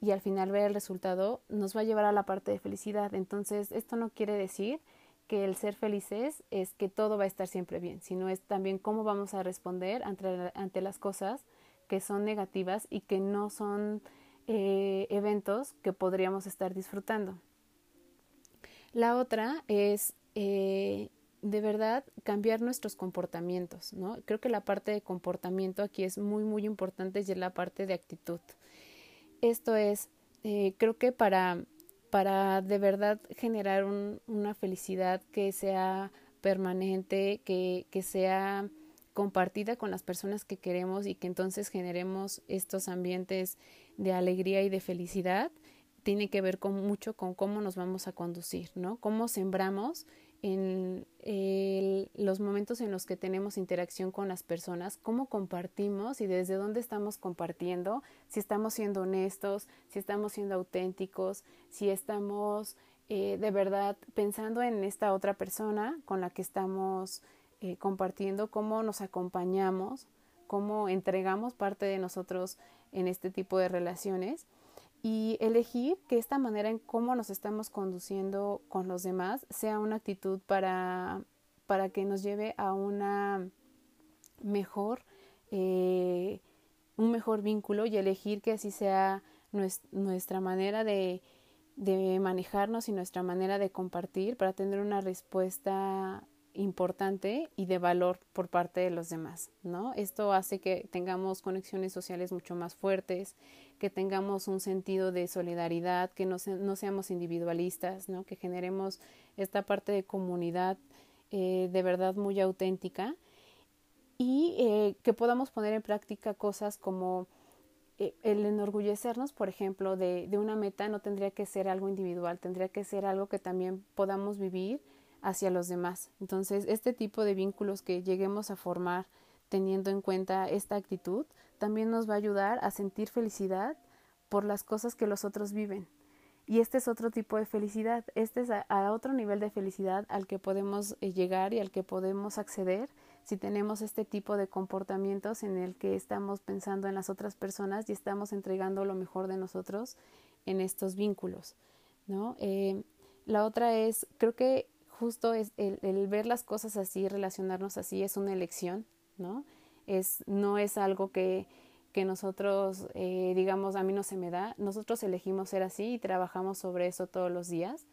y al final ver el resultado nos va a llevar a la parte de felicidad. Entonces, esto no quiere decir que el ser felices es que todo va a estar siempre bien, sino es también cómo vamos a responder ante, ante las cosas que son negativas y que no son eh, eventos que podríamos estar disfrutando. La otra es eh, de verdad cambiar nuestros comportamientos, ¿no? Creo que la parte de comportamiento aquí es muy, muy importante y es la parte de actitud. Esto es, eh, creo que para, para de verdad generar una felicidad que sea permanente, que, que sea compartida con las personas que queremos y que entonces generemos estos ambientes de alegría y de felicidad, tiene que ver con mucho con cómo nos vamos a conducir, ¿no? Cómo sembramos en los momentos en los que tenemos interacción con las personas, cómo compartimos y desde dónde estamos compartiendo, si estamos siendo honestos, si estamos siendo auténticos, si estamos eh, de verdad pensando en esta otra persona con la que estamos eh, compartiendo, cómo nos acompañamos, cómo entregamos parte de nosotros en este tipo de relaciones y elegir que esta manera en cómo nos estamos conduciendo con los demás sea una actitud para, para que nos lleve a una mejor eh, un mejor vínculo y elegir que así sea nuestra manera de, de manejarnos y nuestra manera de compartir para tener una respuesta importante y de valor por parte de los demás, ¿no? Esto hace que tengamos conexiones sociales mucho más fuertes, que tengamos un sentido de solidaridad, que no, seamos individualistas. Que generemos esta parte de comunidad eh, de verdad muy auténtica y eh, que podamos poner en práctica cosas como eh, el enorgullecernos, por ejemplo, de una meta no tendría que ser algo individual, tendría que ser algo que también podamos vivir hacia los demás. Entonces, este tipo de vínculos que lleguemos a formar teniendo en cuenta esta actitud, también nos va a ayudar a sentir felicidad por las cosas que los otros viven. Y este es otro tipo de felicidad, este es otro nivel de felicidad al que podemos eh, llegar y al que podemos acceder si tenemos este tipo de comportamientos en el que estamos pensando en las otras personas y estamos entregando lo mejor de nosotros en estos vínculos. ¿no? Eh, la otra es, creo que justo es el, ver las cosas así, relacionarnos así, es una elección, ¿no? No es algo que, que nosotros, eh, digamos, a mí no se me da. Nosotros elegimos ser así y trabajamos sobre eso todos los días.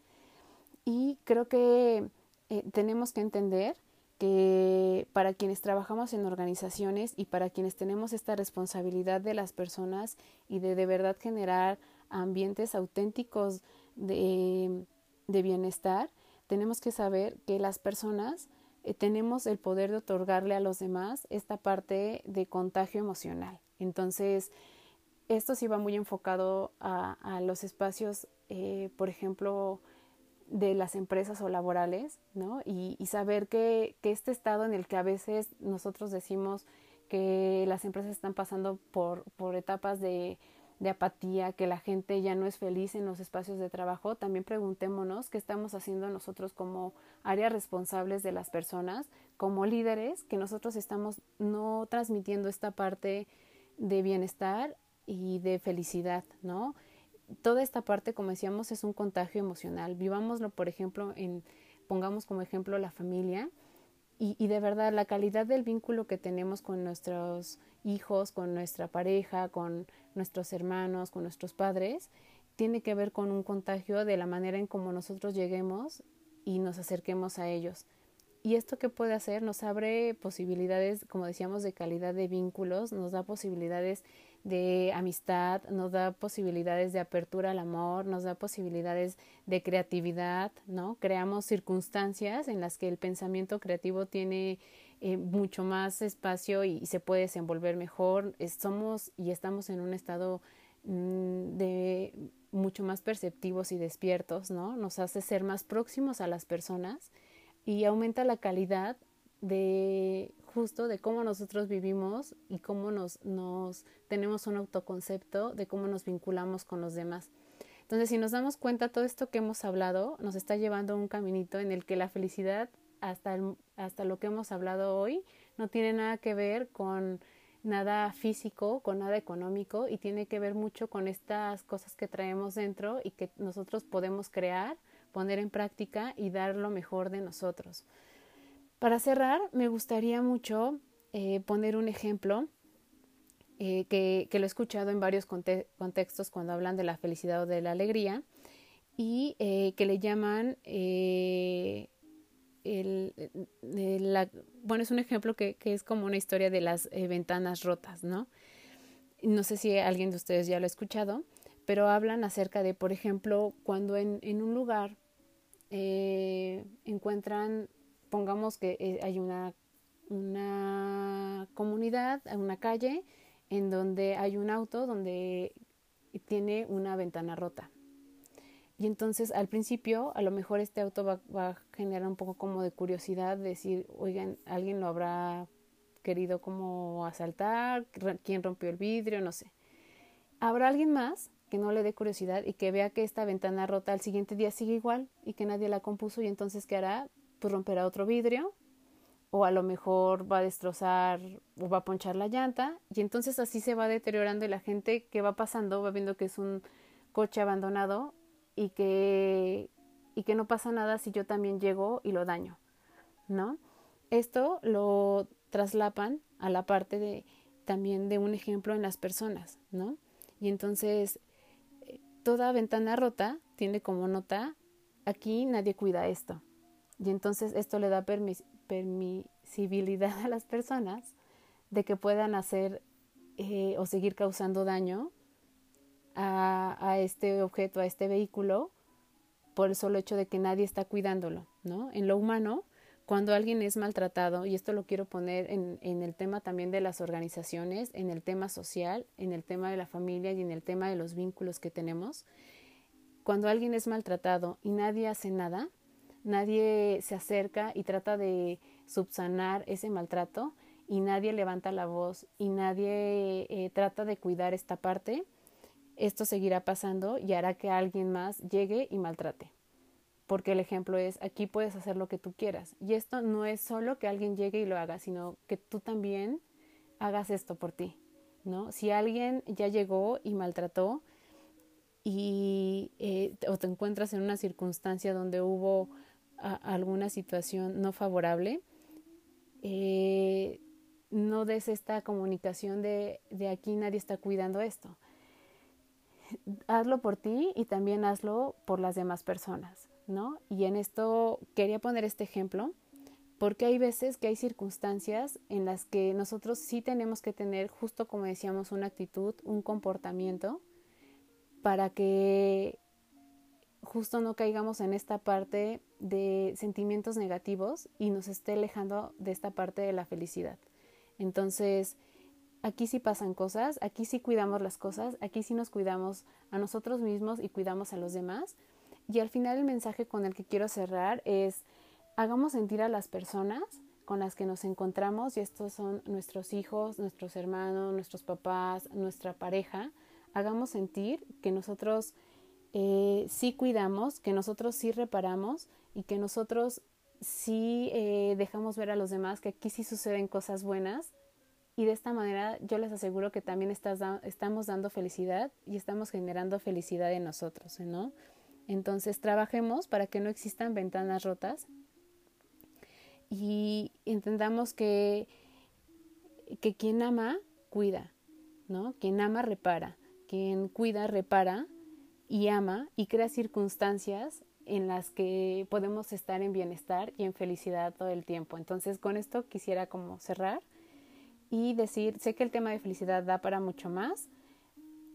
Y creo que eh, tenemos que entender que para quienes trabajamos en organizaciones y para quienes tenemos esta responsabilidad de las personas y de de verdad generar ambientes auténticos de, de bienestar, tenemos que saber que las personas eh, tenemos el poder de otorgarle a los demás esta parte de contagio emocional. Entonces, esto sí va muy enfocado a, los espacios, eh, por ejemplo, de las empresas o laborales, ¿no? Y, saber que, que, este estado en el que a veces nosotros decimos que las empresas están pasando por, por etapas de de apatía, que la gente ya no es feliz en los espacios de trabajo, también preguntémonos qué estamos haciendo nosotros como áreas responsables de las personas, como líderes, que nosotros estamos no transmitiendo esta parte de bienestar y de felicidad, ¿no? toda esta parte, como decíamos, es un contagio emocional. Vivámoslo, por ejemplo, en, pongamos como ejemplo la familia. Y, de verdad, la calidad del vínculo que tenemos con nuestros hijos, con nuestra pareja, con nuestros hermanos, con nuestros padres, tiene que ver con un contagio de la manera en cómo nosotros lleguemos y nos acerquemos a ellos. ¿Y esto qué puede hacer? Nos abre posibilidades, como decíamos, de calidad de vínculos, nos da posibilidades de amistad, nos da posibilidades de apertura al amor, nos da posibilidades de creatividad, ¿no? Creamos circunstancias en las que el pensamiento creativo tiene eh, mucho más espacio y, se puede desenvolver mejor. somos y estamos en un estado mm, de mucho más perceptivos y despiertos, ¿no? Nos hace ser más próximos a las personas y aumenta la calidad de justo de cómo nosotros vivimos y cómo nos, tenemos un autoconcepto de cómo nos vinculamos con los demás. Entonces, si nos damos cuenta, todo esto que hemos hablado nos está llevando a un caminito en el que la felicidad, hasta, hasta lo que hemos hablado hoy, no tiene nada que ver con nada físico, con nada económico y tiene que ver mucho con estas cosas que traemos dentro y que nosotros podemos crear, poner en práctica y dar lo mejor de nosotros. Para cerrar, me gustaría mucho eh, poner un ejemplo eh, que, lo he escuchado en varios contextos cuando hablan de la felicidad o de la alegría y eh, que le llaman el, bueno, es un ejemplo que, es como una historia de las ventanas rotas, ¿no? No sé si alguien de ustedes ya lo ha escuchado, pero hablan acerca de, por ejemplo, cuando en, en un lugar encuentran pongamos que eh, hay una, una comunidad, una calle en donde hay un auto donde tiene una ventana rota. Y entonces al principio a lo mejor este auto va, va, a generar un poco como de curiosidad, decir, oigan, alguien lo habrá querido como asaltar, quién rompió el vidrio, no sé. Habrá alguien más que no le dé curiosidad y que vea que esta ventana rota al siguiente día sigue igual y que nadie la compuso y entonces ¿qué hará? Pues romperá otro vidrio o a lo mejor va a destrozar o va a ponchar la llanta y entonces así se va deteriorando y la gente que va pasando va viendo que es un coche abandonado y que y que no pasa nada si yo también llego y lo daño, ¿no? Esto lo traslapan a la parte de también de un ejemplo en las personas, ¿no? Y entonces eh, toda ventana rota tiene como nota aquí nadie cuida esto, y entonces esto le da permisibilidad a las personas de que puedan hacer eh, o seguir causando daño a, a, este objeto, a este vehículo, por el solo hecho de que nadie está cuidándolo, ¿no? En lo humano, cuando alguien es maltratado, y esto lo quiero poner en, en el tema también de las organizaciones, en el tema social, en el tema de la familia y en el tema de los vínculos que tenemos, cuando alguien es maltratado y nadie hace nada, nadie se acerca y trata de subsanar ese maltrato y nadie levanta la voz y nadie eh, trata de cuidar esta parte, esto seguirá pasando y hará que alguien más llegue y maltrate. Porque el ejemplo es, aquí puedes hacer lo que tú quieras. Y esto no es solo que alguien llegue y lo haga, sino que tú también hagas esto por ti. ¿no? Si alguien ya llegó y maltrató y eh, o te encuentras en una circunstancia donde hubo alguna situación no favorable, eh, no des esta comunicación de, de aquí nadie está cuidando esto. Hazlo por ti y también hazlo por las demás personas, ¿no? Y en esto quería poner este ejemplo porque hay veces que hay circunstancias en las que nosotros sí tenemos que tener, justo como decíamos, una actitud, un comportamiento para que justo no caigamos en esta parte de sentimientos negativos y nos esté alejando de esta parte de la felicidad. Entonces, aquí sí pasan cosas, aquí sí cuidamos las cosas, aquí sí nos cuidamos a nosotros mismos y cuidamos a los demás. Y al final el mensaje con el que quiero cerrar es, hagamos sentir a las personas con las que nos encontramos, y estos son nuestros hijos, nuestros hermanos, nuestros papás, nuestra pareja, hagamos sentir que nosotros eh, sí cuidamos, que nosotros sí reparamos y que nosotros sí eh, dejamos ver a los demás que aquí sí suceden cosas buenas y de esta manera yo les aseguro que también estamos dando felicidad y estamos generando felicidad en nosotros, ¿no? Entonces trabajemos para que no existan ventanas rotas y entendamos que, que quien ama, cuida, ¿no? Quien ama, repara. Quien cuida, repara y ama y crea circunstancias en las que podemos estar en bienestar y en felicidad todo el tiempo. Entonces, con esto quisiera como cerrar y decir, sé que el tema de felicidad da para mucho más,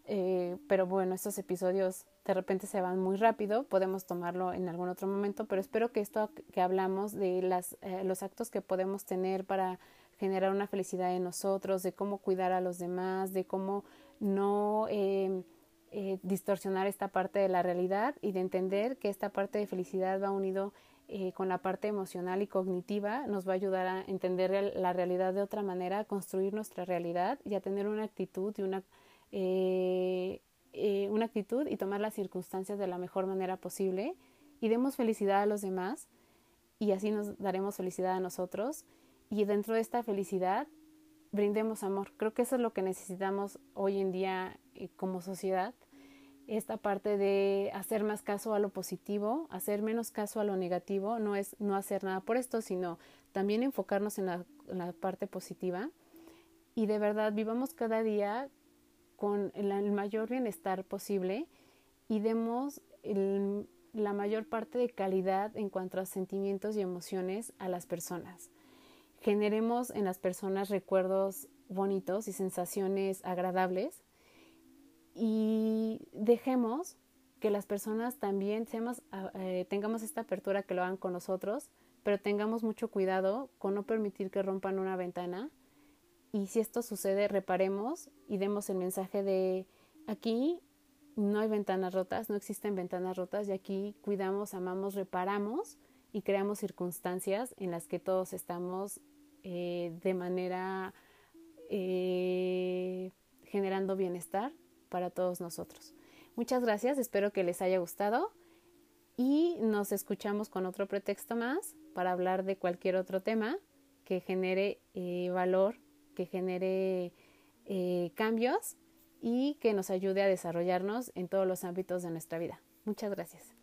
eh, pero bueno, estos episodios de repente se van muy rápido, podemos tomarlo en algún otro momento, pero espero que esto que hablamos de las, eh, los actos que podemos tener para generar una felicidad en nosotros, de cómo cuidar a los demás, de cómo no eh, distorsionar esta parte de la realidad y de entender que esta parte de felicidad va unido eh, con la parte emocional y cognitiva nos va a ayudar a entender la realidad de otra manera, a construir nuestra realidad y a tener una actitud y una, eh, eh, una actitud y tomar las circunstancias de la mejor manera posible y demos felicidad a los demás y así nos daremos felicidad a nosotros. Y dentro de esta felicidad brindemos amor. Creo que eso es lo que necesitamos hoy en día como sociedad esta parte de hacer más caso a lo positivo, hacer menos caso a lo negativo, no es no hacer nada por esto, sino también enfocarnos en la, parte positiva y de verdad vivamos cada día con el, mayor bienestar posible y demos la mayor parte de calidad en cuanto a sentimientos y emociones a las personas. Generemos en las personas recuerdos bonitos y sensaciones agradables y dejemos que las personas también seamos, ah, eh, tengamos esta apertura que lo hagan con nosotros, pero tengamos mucho cuidado con no permitir que rompan una ventana. Y si esto sucede, reparemos y demos el mensaje de aquí no hay ventanas rotas, no existen ventanas rotas y aquí cuidamos, amamos, reparamos y creamos circunstancias en las que todos estamos eh, de manera eh, generando bienestar para todos nosotros. Muchas gracias, espero que les haya gustado y nos escuchamos con otro pretexto más para hablar de cualquier otro tema que genere eh, valor, que genere cambios y que nos ayude a desarrollarnos en todos los ámbitos de nuestra vida. Muchas gracias.